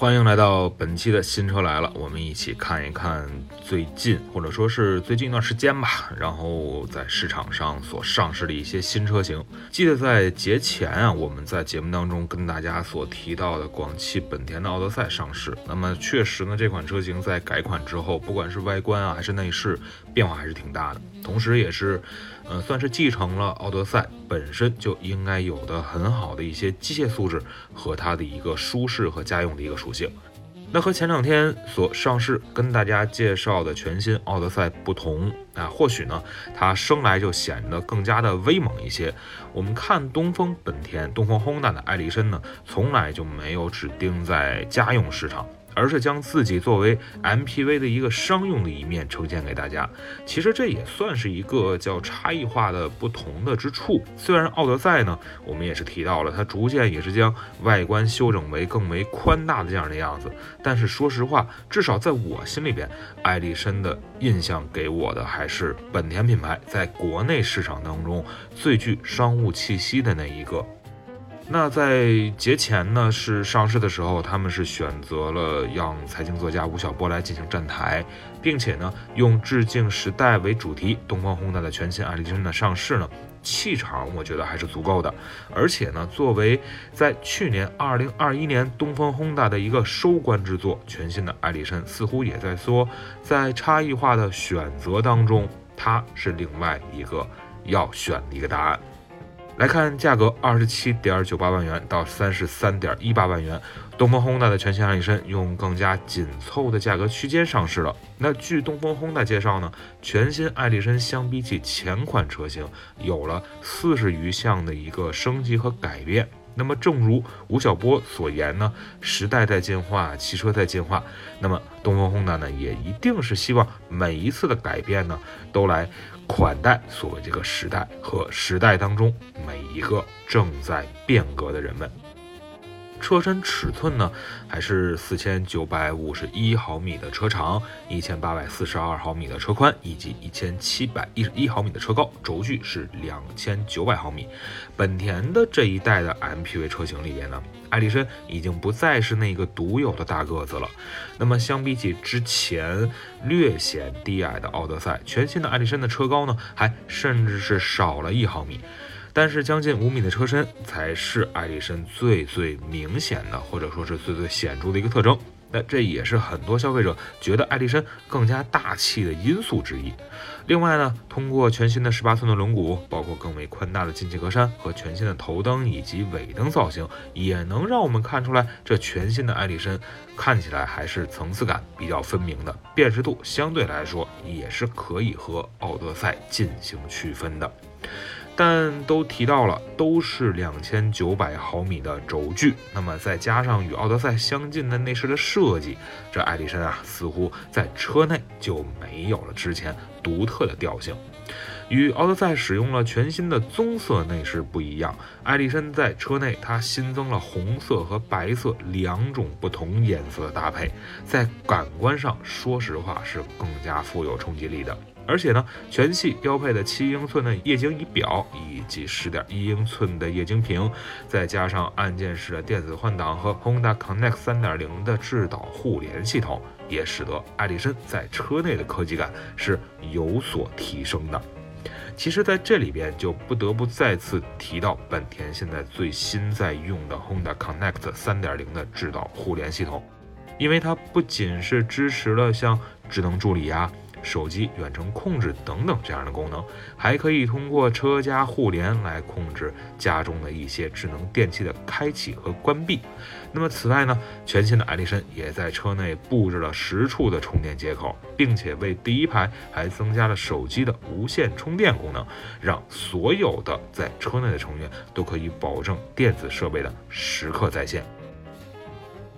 欢迎来到本期的新车来了，我们一起看一看最近或者说是最近一段时间吧，然后在市场上所上市的一些新车型。记得在节前啊，我们在节目当中跟大家所提到的广汽本田的奥德赛上市。那么确实呢，这款车型在改款之后，不管是外观啊还是内饰，变化还是挺大的，同时也是。呃，算是继承了奥德赛本身就应该有的很好的一些机械素质和它的一个舒适和家用的一个属性。那和前两天所上市跟大家介绍的全新奥德赛不同啊，或许呢，它生来就显得更加的威猛一些。我们看东风本田、东风 Honda 的艾力绅呢，从来就没有指定在家用市场。而是将自己作为 MPV 的一个商用的一面呈现给大家，其实这也算是一个叫差异化的不同的之处。虽然奥德赛呢，我们也是提到了它逐渐也是将外观修整为更为宽大的这样的样子，但是说实话，至少在我心里边，艾力绅的印象给我的还是本田品牌在国内市场当中最具商务气息的那一个。那在节前呢，是上市的时候，他们是选择了让财经作家吴晓波来进行站台，并且呢，用致敬时代为主题，东方宏达的全新艾力绅的上市呢，气场我觉得还是足够的。而且呢，作为在去年二零二一年东风宏达的一个收官之作，全新的艾力绅似乎也在说，在差异化的选择当中，它是另外一个要选的一个答案。来看价格，二十七点九八万元到三十三点一八万元，东风 hon 的全新艾力绅用更加紧凑的价格区间上市了。那据东风 Honda 介绍呢，全新艾力绅相比起前款车型，有了四十余项的一个升级和改变。那么，正如吴晓波所言呢，时代在进化，汽车在进化。那么，东风 Honda 呢，也一定是希望每一次的改变呢，都来款待所谓这个时代和时代当中每一个正在变革的人们。车身尺寸呢，还是四千九百五十一毫米的车长，一千八百四十二毫米的车宽，以及一千七百一十一毫米的车高，轴距是两千九百毫米。本田的这一代的 MPV 车型里边呢，艾力绅已经不再是那个独有的大个子了。那么相比起之前略显低矮的奥德赛，全新的艾力绅的车高呢，还甚至是少了一毫米。但是将近五米的车身才是艾力绅最最明显的，或者说是最最显著的一个特征。那这也是很多消费者觉得艾力绅更加大气的因素之一。另外呢，通过全新的十八寸的轮毂，包括更为宽大的进气格栅和全新的头灯以及尾灯造型，也能让我们看出来，这全新的艾力绅看起来还是层次感比较分明的，辨识度相对来说也是可以和奥德赛进行区分的。但都提到了，都是两千九百毫米的轴距，那么再加上与奥德赛相近的内饰的设计，这艾力绅啊，似乎在车内就没有了之前独特的调性。与奥德赛使用了全新的棕色内饰不一样，艾力绅在车内它新增了红色和白色两种不同颜色的搭配，在感官上，说实话是更加富有冲击力的。而且呢，全系标配的七英寸的液晶仪表以及十点一英寸的液晶屏，再加上按键式的电子换挡和 Honda Connect 三点零的智导互联系统，也使得艾力绅在车内的科技感是有所提升的。其实，在这里边就不得不再次提到本田现在最新在用的 Honda Connect 三点零的智导互联系统，因为它不仅是支持了像智能助理呀。手机远程控制等等这样的功能，还可以通过车家互联来控制家中的一些智能电器的开启和关闭。那么此外呢，全新的艾力绅也在车内布置了十处的充电接口，并且为第一排还增加了手机的无线充电功能，让所有的在车内的成员都可以保证电子设备的时刻在线。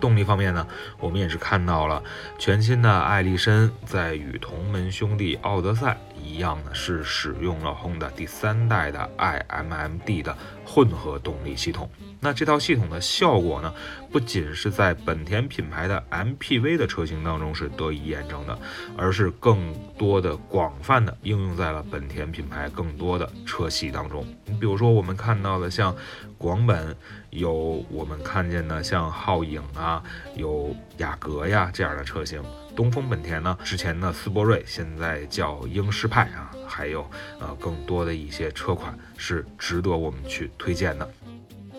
动力方面呢，我们也是看到了全新的艾力绅在与同门兄弟奥德赛一样呢，是使用了 Honda 第三代的 iMMD 的混合动力系统。那这套系统的效果呢，不仅是在本田品牌的 MPV 的车型当中是得以验证的，而是更多的广泛的应用在了本田品牌更多的车系当中。你比如说，我们看到的像广本，有我们看见的像皓影啊，有雅阁呀这样的车型。东风本田呢，之前的斯铂瑞，现在叫英诗派啊，还有呃更多的一些车款是值得我们去推荐的。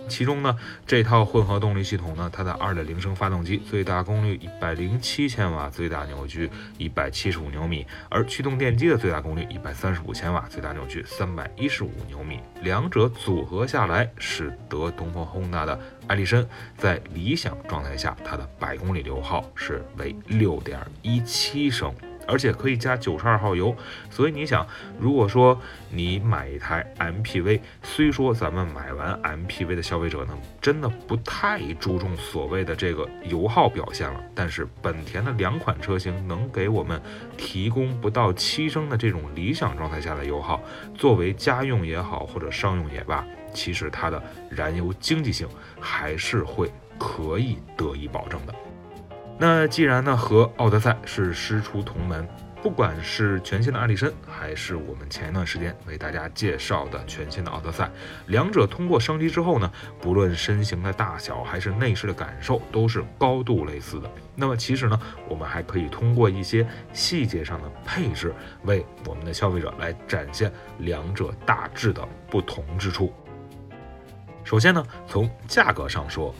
其中呢，这套混合动力系统呢，它的2.0升发动机最大功率107千瓦，最大扭矩175牛米；而驱动电机的最大功率135千瓦，最大扭矩315牛米。两者组合下来，使得东风 Honda 的艾力绅在理想状态下，它的百公里油耗是为6.17升。而且可以加九十二号油，所以你想，如果说你买一台 MPV，虽说咱们买完 MPV 的消费者呢，真的不太注重所谓的这个油耗表现了，但是本田的两款车型能给我们提供不到七升的这种理想状态下的油耗，作为家用也好或者商用也罢，其实它的燃油经济性还是会可以得以保证的。那既然呢和奥德赛是师出同门，不管是全新的艾力绅，还是我们前一段时间为大家介绍的全新的奥德赛，两者通过升级之后呢，不论身形的大小还是内饰的感受，都是高度类似的。那么其实呢，我们还可以通过一些细节上的配置，为我们的消费者来展现两者大致的不同之处。首先呢，从价格上说，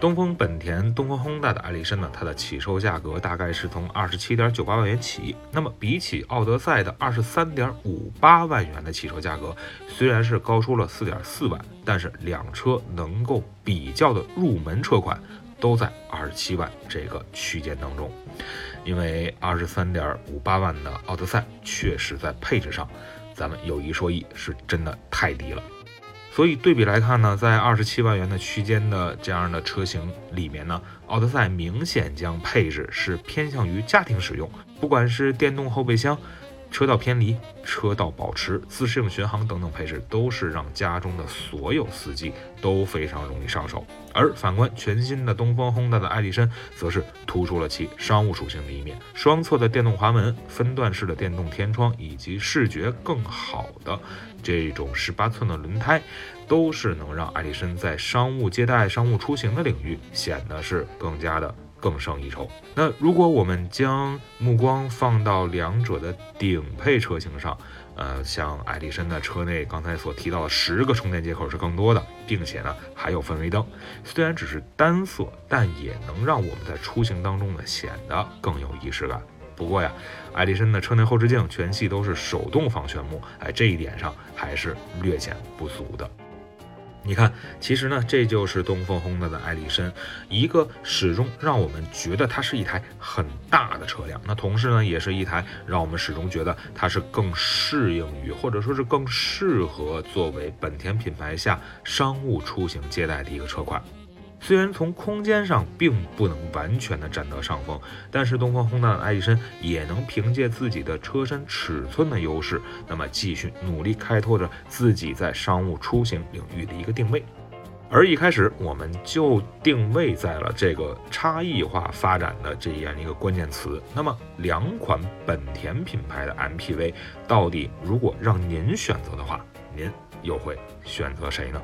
东风本田、东风 Honda 的艾力绅呢，它的起售价格大概是从二十七点九八万元起。那么比起奥德赛的二十三点五八万元的起售价格，虽然是高出了四点四万，但是两车能够比较的入门车款都在二十七万这个区间当中。因为二十三点五八万的奥德赛确实在配置上，咱们有一说一，是真的太低了。所以对比来看呢，在二十七万元的区间的这样的车型里面呢，奥德赛明显将配置是偏向于家庭使用，不管是电动后备箱。车道偏离、车道保持、自适应巡航等等配置，都是让家中的所有司机都非常容易上手。而反观全新的东风 Honda 的艾力绅，则是突出了其商务属性的一面。双侧的电动滑门、分段式的电动天窗，以及视觉更好的这种十八寸的轮胎，都是能让艾力绅在商务接待、商务出行的领域显得是更加的。更胜一筹。那如果我们将目光放到两者的顶配车型上，呃，像艾力绅的车内刚才所提到的十个充电接口是更多的，并且呢还有氛围灯，虽然只是单色，但也能让我们在出行当中呢显得更有仪式感。不过呀，艾力绅的车内后视镜全系都是手动防眩目，哎，这一点上还是略显不足的。你看，其实呢，这就是东风轰的的艾力绅，一个始终让我们觉得它是一台很大的车辆。那同时呢，也是一台让我们始终觉得它是更适应于，或者说是更适合作为本田品牌下商务出行接待的一个车款。虽然从空间上并不能完全的占得上风，但是东风 Honda 的艾力绅也能凭借自己的车身尺寸的优势，那么继续努力开拓着自己在商务出行领域的一个定位。而一开始我们就定位在了这个差异化发展的这样一个关键词。那么两款本田品牌的 MPV，到底如果让您选择的话，您又会选择谁呢？